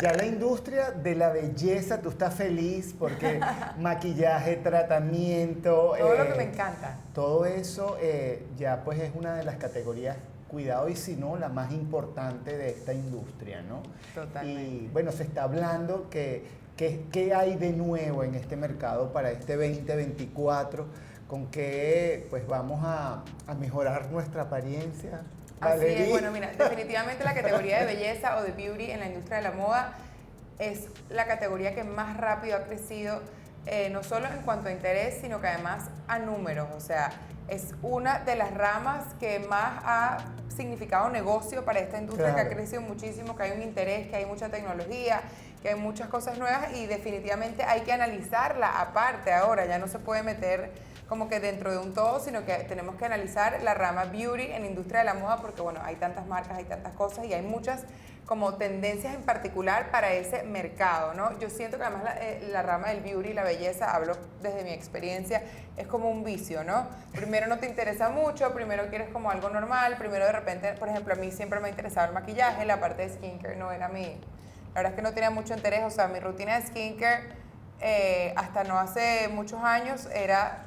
Ya la industria de la belleza, tú estás feliz porque maquillaje, tratamiento. Todo lo que eh, me encanta. Todo eso eh, ya pues es una de las categorías, cuidado y si no, la más importante de esta industria, ¿no? Totalmente. Y bueno, se está hablando que, que- qué hay de nuevo en este mercado para este 2024, con qué pues vamos a, a mejorar nuestra apariencia. Así es, bueno, mira, definitivamente la categoría de belleza o de beauty en la industria de la moda es la categoría que más rápido ha crecido, eh, no solo en cuanto a interés, sino que además a números. O sea, es una de las ramas que más ha significado negocio para esta industria, que ha crecido muchísimo, que hay un interés, que hay mucha tecnología, que hay muchas cosas nuevas y definitivamente hay que analizarla aparte ahora, ya no se puede meter como que dentro de un todo, sino que tenemos que analizar la rama beauty en industria de la moda porque bueno, hay tantas marcas, hay tantas cosas y hay muchas como tendencias en particular para ese mercado, ¿no? Yo siento que además la, eh, rama del beauty, la belleza, hablo desde mi experiencia, es como un vicio, ¿no? Primero no te interesa mucho, primero quieres como algo normal, primero de repente, por ejemplo, a mí siempre me ha interesado el maquillaje, la parte de skincare no era mi, la verdad es que no tenía mucho interés, o sea, mi rutina de skincare eh, hasta no hace muchos años era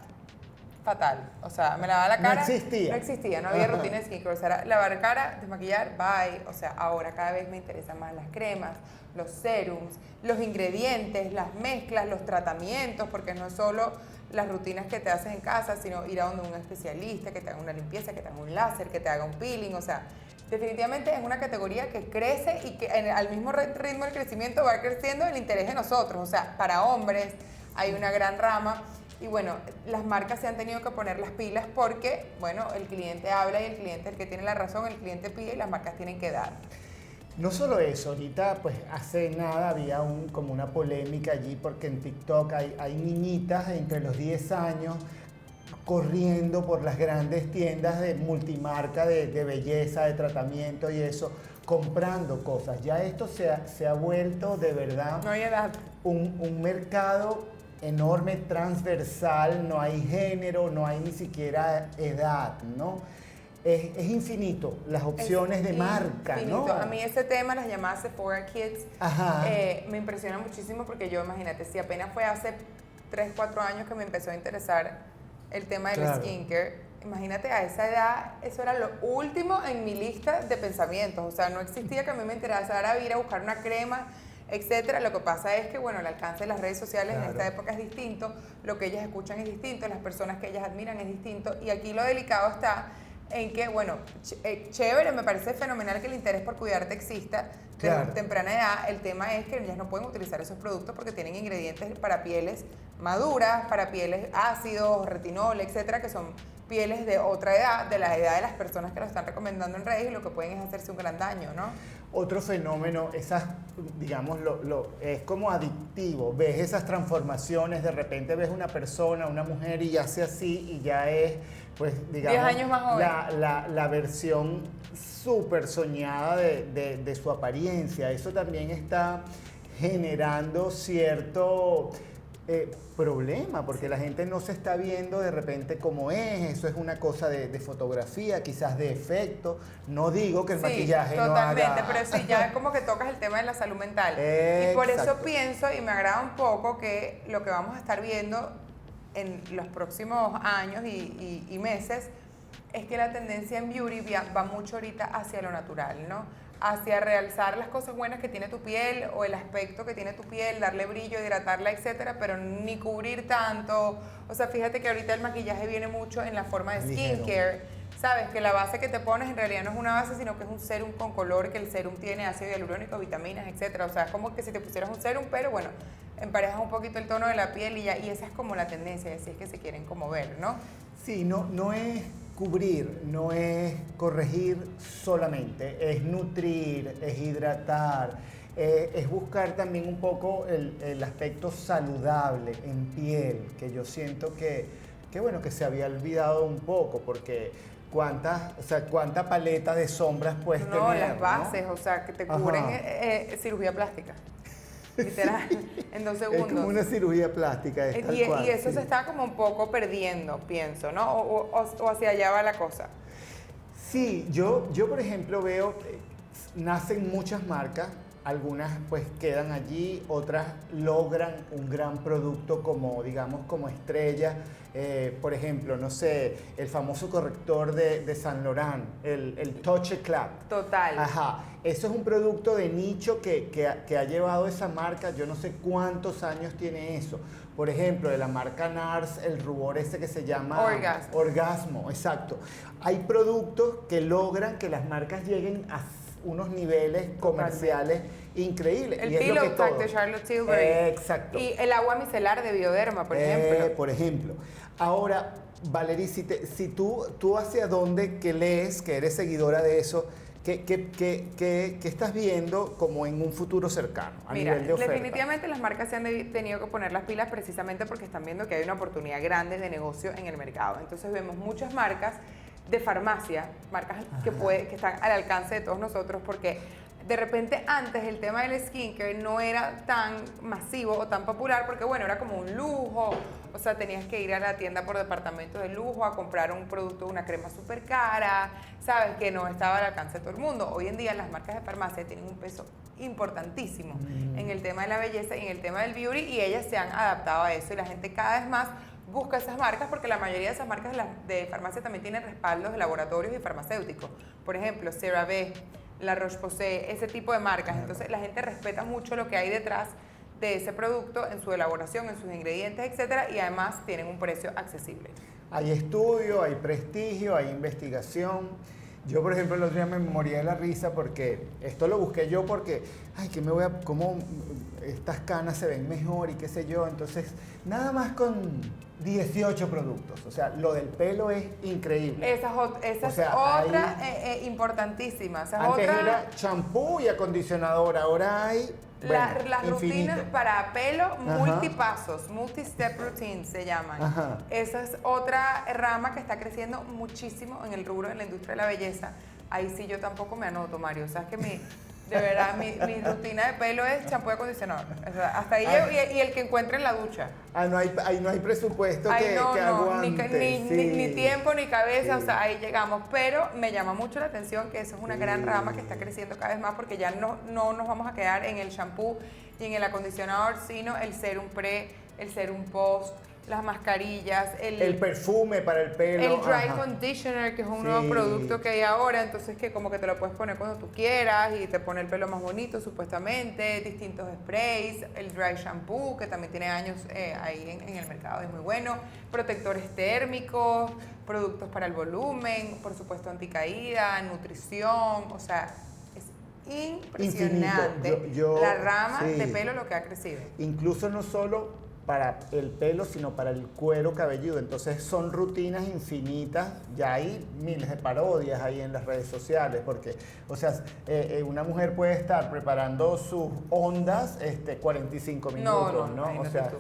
fatal. O sea, me lavaba la No cara. existía. No existía, no había Ajá. rutina de skincare. O sea, era lavar cara, desmaquillar, bye. O sea, ahora cada vez me interesan más las cremas, los serums, los ingredientes, las mezclas, los tratamientos, porque no es solo las rutinas que te haces en casa, sino ir a donde un especialista, que te haga una limpieza, que te haga un láser, que te haga un peeling. O sea, definitivamente es una categoría que crece y que en- al mismo ritmo del crecimiento va creciendo el interés de nosotros. O sea, para hombres hay una gran rama. Y bueno, las marcas se han tenido que poner las pilas porque, bueno, el cliente habla y el cliente es el que tiene la razón, el cliente pide y las marcas tienen que dar. No solo eso, ahorita pues hace nada había un, como una polémica allí porque en TikTok hay, hay niñitas entre los 10 años corriendo por las grandes tiendas de multimarca, de, de belleza, de tratamiento y eso, comprando cosas. Ya esto se ha, se ha vuelto de verdad No hay edad. un, un mercado enorme, transversal, no hay género, no hay ni siquiera edad, ¿no? Es, es infinito las opciones de marca, ¿no? infinito. A mí ese tema, las llamadas Sephora Kids, eh, me impresiona muchísimo porque yo, imagínate, si apenas fue hace 3, 4 años que me empezó a interesar el tema del Claro. skincare, imagínate a esa edad, eso era lo último en mi lista de pensamientos. O sea, no existía que a mí me interesara ir a buscar una crema, etcétera. Lo que pasa es que, bueno, el alcance de las redes sociales en esta época es distinto, lo que ellas escuchan es distinto, las personas que ellas admiran es distinto. Y aquí lo delicado está en que, bueno, ch- eh, chévere, me parece fenomenal que el interés por cuidarte exista desde Claro. temprana edad. El tema es que ellas no pueden utilizar esos productos porque tienen ingredientes para pieles maduras, para pieles ácidos, retinol, etcétera, que son pieles de otra edad, de la edad de las personas que lo están recomendando en redes y lo que pueden es hacerse un gran daño, ¿no? Otro fenómeno, esas, digamos, lo, lo- es como adictivo. Ves esas transformaciones, de repente ves una persona, una mujer y hace así y ya es, pues, digamos, años más joven. La, la- la versión súper soñada de, de- de su apariencia. Eso también está generando cierto eh, problema, porque la gente no se está viendo de repente como es, eso es una cosa de, de fotografía, quizás de efecto. No digo que el Sí, maquillaje no totalmente, haga- pero sí, ya como que tocas el tema de la salud mental. Y por eso Exacto. pienso y me agrada un poco que lo que vamos a estar viendo en los próximos años y, y- y meses es que la tendencia en beauty va mucho ahorita hacia lo natural, ¿no? Hacia realzar las cosas buenas que tiene tu piel o el aspecto que tiene tu piel, darle brillo, hidratarla, etcétera, pero ni cubrir tanto. O sea, fíjate que ahorita el maquillaje viene mucho en la forma de skincare. Sabes que la base que te pones en realidad no es una base, sino que es un serum con color, que el serum tiene ácido hialurónico, vitaminas, etcétera. O sea, es como que si te pusieras un serum, pero bueno, emparejas un poquito el tono de la piel y ya, y esa es como la tendencia, así es que se quieren como ver, ¿no? Sí, no, no es cubrir, no es corregir solamente, es nutrir, es hidratar, eh, es buscar también un poco el, el aspecto saludable en piel, que yo siento que, que, bueno, que se había olvidado un poco, porque cuántas, o sea, cuánta paleta de sombras puedes no, tener. las bases, o sea, que te cubren eh, eh, cirugía plástica. Literal, en dos Es segundos. como una cirugía plástica. es y, cual, y eso sí. se está como un poco perdiendo, pienso, ¿no? O, o- o hacia allá va la cosa. Sí, yo, yo por ejemplo veo, eh, nacen muchas marcas algunas pues quedan allí, otras logran un gran producto como, digamos, como estrella. Eh, por ejemplo, no sé, el famoso corrector de, de San Laurent, el, el Touch Club. Total. Ajá, eso es un producto de nicho que, que, ha- que ha llevado esa marca, yo no sé cuántos años tiene eso. Por ejemplo, de la marca NARS, el rubor ese que se llama Orgasmo. Orgasmo, exacto. Hay productos que logran que las marcas lleguen a unos niveles comerciales increíbles. El y es lo Pillow que Talk todo- de Charlotte Tilbury. Exacto. Y el agua micelar de Bioderma, por Eh, ejemplo. por ejemplo. Ahora, Valerie, si, te- si tú, tú hacia dónde que lees, que eres seguidora de eso, ¿qué, qué, qué- qué- qué estás viendo como en un futuro cercano a Mira, nivel de oferta? definitivamente las marcas se han de- tenido que poner las pilas precisamente porque están viendo que hay una oportunidad grande de negocio en el mercado. Entonces vemos muchas marcas de farmacia, marcas que, puede, que están al alcance de todos nosotros porque de repente antes el tema del skincare no era tan masivo o tan popular porque bueno, era como un lujo, o sea, tenías que ir a la tienda por departamento de lujo a comprar un producto, una crema súper cara, sabes que no estaba al alcance de todo el mundo. Hoy en día las marcas de farmacia tienen un peso importantísimo en el tema de la belleza y en el tema del beauty y ellas se han adaptado a eso y la gente cada vez más busca esas marcas porque la mayoría de esas marcas de, farmacia también tienen respaldos de laboratorios y farmacéuticos. Por ejemplo, CeraVe, La Roche-Posay, ese tipo de marcas. Entonces la gente respeta mucho lo que hay detrás de ese producto en su elaboración, en sus ingredientes, etcétera, y además tienen un precio accesible. Hay estudio, hay prestigio, hay investigación. Yo, por ejemplo, el otro día me moría de la risa porque esto lo busqué yo porque, ay, que me voy a, cómo estas canas se ven mejor y qué sé yo. Entonces, nada más con 18 productos. O sea, lo del pelo es increíble. Esa esa O es otra eh, eh, importantísima. Esa Antes otra, era champú y acondicionador, ahora hay La- bueno, las infinito. rutinas para pelo multipasos, multi-step routines se llaman. Ajá. Esa es otra rama que está creciendo muchísimo en el rubro, en la industria de la belleza. Ahí sí yo tampoco me anoto, Mario. O sea, es que mi, de verdad, mi, mi rutina de pelo es champú y acondicionador. O sea, hasta ahí Ay. llego y, y el que encuentre en la ducha. Ah, no hay, ahí no hay presupuesto Ay, que, no, que no, ni, aguante. ni- ni- sí. ni tiempo ni cabeza, Sí. o sea, ahí llegamos. Pero me llama mucho la atención que eso es una gran rama que está creciendo cada vez más porque ya no, no nos vamos a quedar en el shampoo y en el acondicionador, sino el serum pre, el serum post, las mascarillas, el, El perfume para el pelo. el dry ajá. conditioner, que es un Sí. nuevo producto que hay ahora, entonces que como que te lo puedes poner cuando tú quieras y te pone el pelo más bonito supuestamente, distintos sprays, el dry shampoo, que también tiene años eh, ahí en, en el mercado, es muy bueno, protectores térmicos, productos para el volumen, por supuesto anticaída, nutrición, o sea, es impresionante Yo- yo- la rama sí. de pelo lo que ha crecido. Incluso no solo para el pelo, sino para el cuero cabelludo. Entonces son rutinas infinitas. Ya hay miles de parodias ahí en las redes sociales, porque, o sea, eh, eh, una mujer puede estar preparando sus ondas este, 45 No, minutos, no, ¿no? O imagínate sea, tú.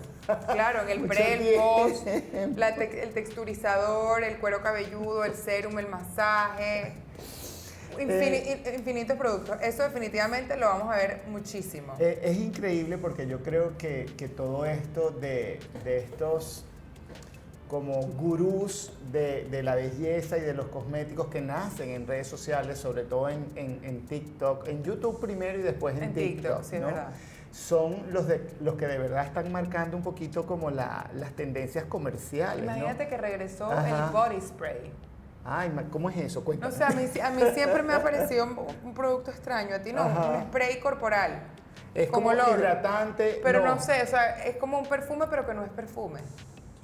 Claro, en el pre, el post, te- el texturizador, el cuero cabelludo, el serum, el masaje. Infini- Eh. in- infinitos productos. Eso definitivamente lo vamos a ver muchísimo. Eh, es increíble porque yo creo que, que todo esto de, de estos como gurús de, de la belleza y de los cosméticos que nacen en redes sociales, sobre todo en, en- en TikTok, en YouTube primero y después en, En TikTok, sí, es ¿no? verdad. son los, de, los que de verdad están marcando un poquito como la- las tendencias comerciales. ¿no? Imagínate que regresó Ajá. el body spray. Ay, ¿cómo es eso? No Cuéntame. sé, a mí, a mí siempre me ha parecido un, un producto extraño. A ti no, Ajá. un spray corporal. es como, olor. hidratante. Pero no. sé, o sea, es como un perfume, pero que no es perfume.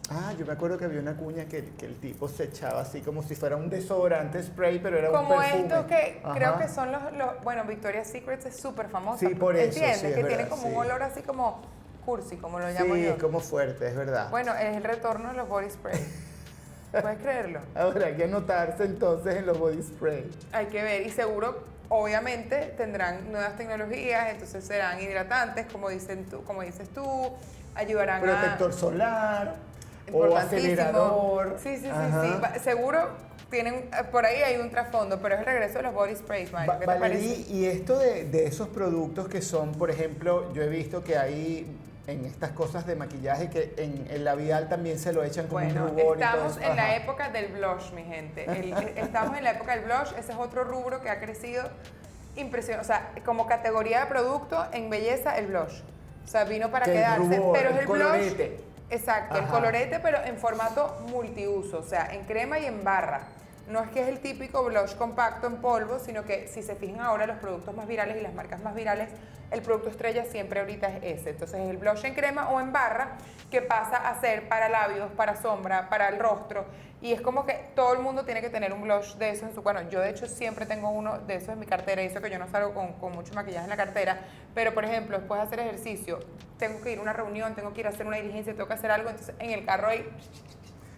Ah, yo me acuerdo que había una cuña que, que el tipo se echaba así como si fuera un desodorante spray, pero era Como un perfume. estos que creo que son los, los- bueno, Victoria's Secret es súper famosa. Sí, por eso, ¿Entiendes? sí, es que tiene verdad, como sí. un olor así como cursi, como lo llamo Sí, yo. es como fuerte, es verdad. Bueno, es el retorno de los body spray. ¿Puedes creerlo? Ahora hay que anotarse entonces en los body spray. Hay que ver y seguro, obviamente, tendrán nuevas tecnologías, entonces serán hidratantes, como, dicen tú, como dices tú, ayudarán Protector a... solar o acelerador. Sí, sí, sí, Ajá. sí. Seguro tienen, eh, por ahí hay un trasfondo, pero es el regreso de los body sprays, Mario. Va- ¿Qué te Valerí, parece? y esto de, de esos productos que son, por ejemplo, yo he visto que hay en estas cosas de maquillaje que en el labial también se lo echan como Bueno, un rubor y todo estamos eso. en la época del blush, mi gente. El- estamos en la época del blush, ese es otro rubro que ha crecido impresionante. O sea, como categoría de producto en belleza, el blush. O sea, vino para Que el quedarse. rubor, pero es el el blush. colorete. Exacto, el colorete, pero en formato multiuso, o sea, en crema y en barra. No es que es el típico blush compacto en polvo, sino que si se fijan ahora los productos más virales y las marcas más virales, el producto estrella siempre ahorita es ese. Entonces es el blush en crema o en barra que pasa a ser para labios, para sombra, para el rostro. Y es como que todo el mundo tiene que tener un blush de eso en su... Bueno, yo de hecho siempre tengo uno de esos en mi cartera, y eso que yo no salgo con, con mucho maquillaje en la cartera, pero por ejemplo, después de hacer ejercicio, tengo que ir a una reunión, tengo que ir a hacer una diligencia, tengo que hacer algo, entonces en el carro ahí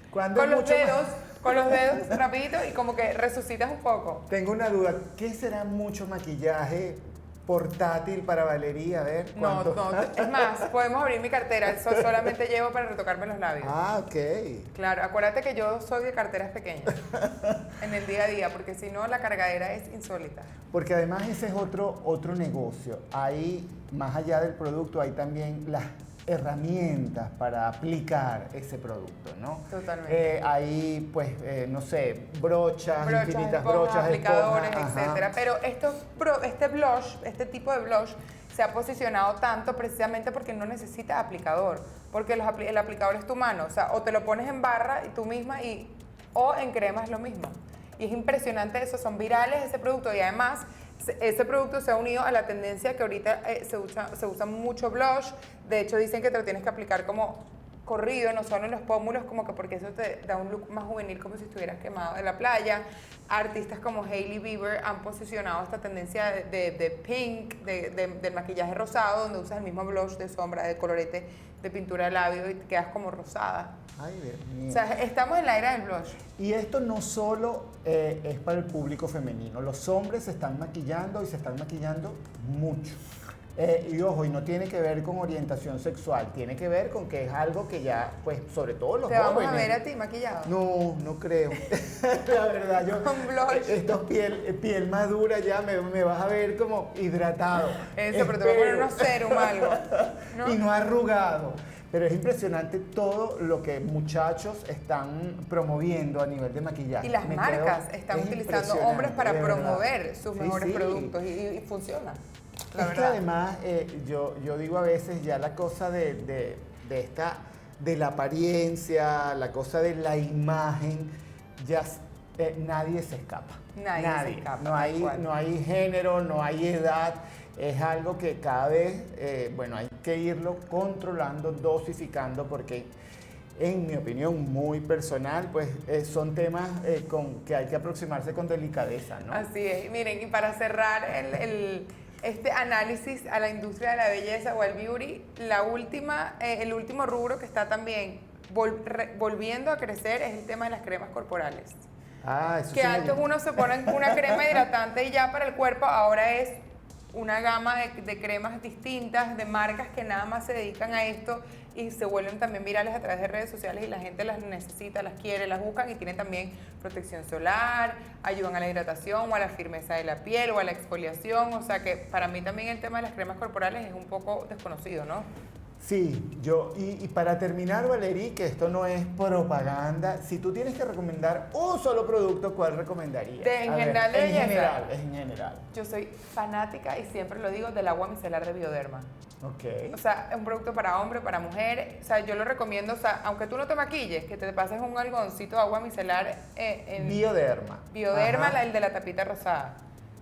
Cuando con los más- dedos, con los dedos rapidito y como que resucitas un poco. Tengo una duda. ¿Qué será mucho maquillaje portátil para Valeria? A ver. No, ¿cuánto? no, es más, podemos abrir mi cartera, eso solamente llevo para retocarme los labios. Ah, ok. Claro, acuérdate que yo soy de carteras pequeñas en el día a día, porque si no la cargadera es insólita. Porque además ese es otro, otro negocio. Hay, más allá del producto, hay también las herramientas para aplicar ese producto, ¿no? Totalmente. Eh, hay, pues, eh, no sé, brochas, brochas, infinitas esponjas, brochas, aplicadores, esponjas, etcétera. Pero este blush, este tipo de blush, se ha posicionado tanto precisamente porque no necesita aplicador, porque los el aplicador es tu mano, o sea, o te lo pones en barra y tú misma y o en crema es lo mismo. Y es impresionante eso, son virales ese producto y además ese producto se ha unido a la tendencia que ahorita eh, se, usa, se usa mucho blush, de hecho dicen que te lo tienes que aplicar como corrido, no solo en los pómulos, como que porque eso te da un look más juvenil, como si estuvieras quemado en la playa. Artistas como Hailey Bieber han posicionado esta tendencia de, de- de pink, de, de- del maquillaje rosado, donde usas el mismo blush de sombra, de colorete, de pintura de labio y te quedas como rosada. Ay, Dios mío. O sea, estamos en la era del blush. Y esto no solo eh, es para el público femenino, los hombres se están maquillando y se están maquillando mucho. Eh, y ojo, y no tiene que ver con orientación sexual, tiene que ver con que es algo que ya, pues, sobre todo los Te vamos jóvenes. a ver a ti maquillado. No, no creo. La verdad, yo. Con blush. Esto es piel, piel madura ya, me, me vas a ver como hidratado. Eso, pero te voy a poner unos serum algo. ¿no? Y no arrugado. Pero es impresionante todo lo que muchachos están promoviendo a nivel de maquillaje. Y las Me marcas quedo- están es utilizando hombres para promover sus Sí, mejores sí. productos y, y- y funciona. La es que además, eh, yo, yo digo a veces ya la cosa de, de- de esta, de la apariencia, la cosa de la imagen, ya eh, nadie se escapa. Nadie se escapa, No hay, no hay género, no hay edad. Es algo que cada vez, eh, bueno, hay que irlo controlando, dosificando, porque en mi opinión muy personal, pues eh, son temas con que hay que aproximarse con delicadeza, ¿no? Así es. Miren, y para cerrar el, el- este análisis a la industria de la belleza o al beauty, la última, eh, el último rubro que está también vol- re- volviendo a crecer es el tema de las cremas corporales. Ah, eso Que sí antes uno se pone una crema hidratante y ya para el cuerpo, ahora es una gama de, de cremas distintas, de marcas que nada más se dedican a esto y se vuelven también virales a través de redes sociales y la gente las necesita, las quiere, las buscan y tienen también protección solar, ayudan a la hidratación o a la firmeza de la piel o a la exfoliación. O sea que para mí también el tema de las cremas corporales es un poco desconocido, ¿no? Sí, yo, y, y para terminar, Valerí, que esto no es propaganda, si tú tienes que recomendar un solo producto, ¿cuál recomendarías? De- en ver, general de En belleza. general, en general. Yo soy fanática y siempre lo digo del agua micelar de Bioderma. Ok. O sea, es un producto para hombre, para mujer. O sea, yo lo recomiendo, o sea, aunque tú no te maquilles, que te pases un algodoncito de agua micelar eh, en Bioderma. Bioderma, la- el de la tapita rosada.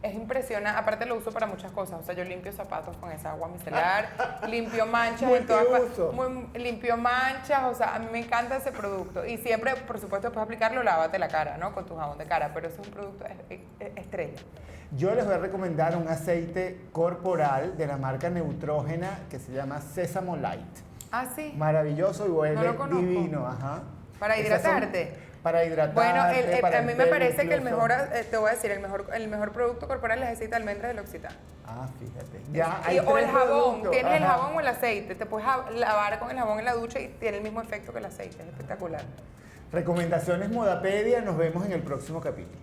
Es impresionante, aparte lo uso para muchas cosas, o sea, yo limpio zapatos con esa agua micelar, limpio manchas en todas Multiuso. pa- muy- limpio manchas, o sea, a mí me encanta ese producto. Y siempre, por supuesto, puedes aplicarlo, lávate la cara, ¿no? Con tu jabón de cara, pero ese es un producto es- es- estrella. Yo les voy a recomendar un aceite corporal de la marca Neutrógena que se llama Sésamo Light. Ah, sí. Maravilloso y huele No divino, ajá. ¿Para hidratarte? Para hidratarte. Bueno, el- el- para a mí me parece que el mejor, eh, te voy a decir, el mejor, el mejor producto corporal es el aceite de almendra del L'Occitane. Ah, fíjate. Ya, Y- hay o el jabón, productos, tienes el jabón o el aceite, te puedes lavar con el jabón en la ducha y tiene el mismo efecto que el aceite, es espectacular. Recomendaciones Modapedia, nos vemos en el próximo capítulo.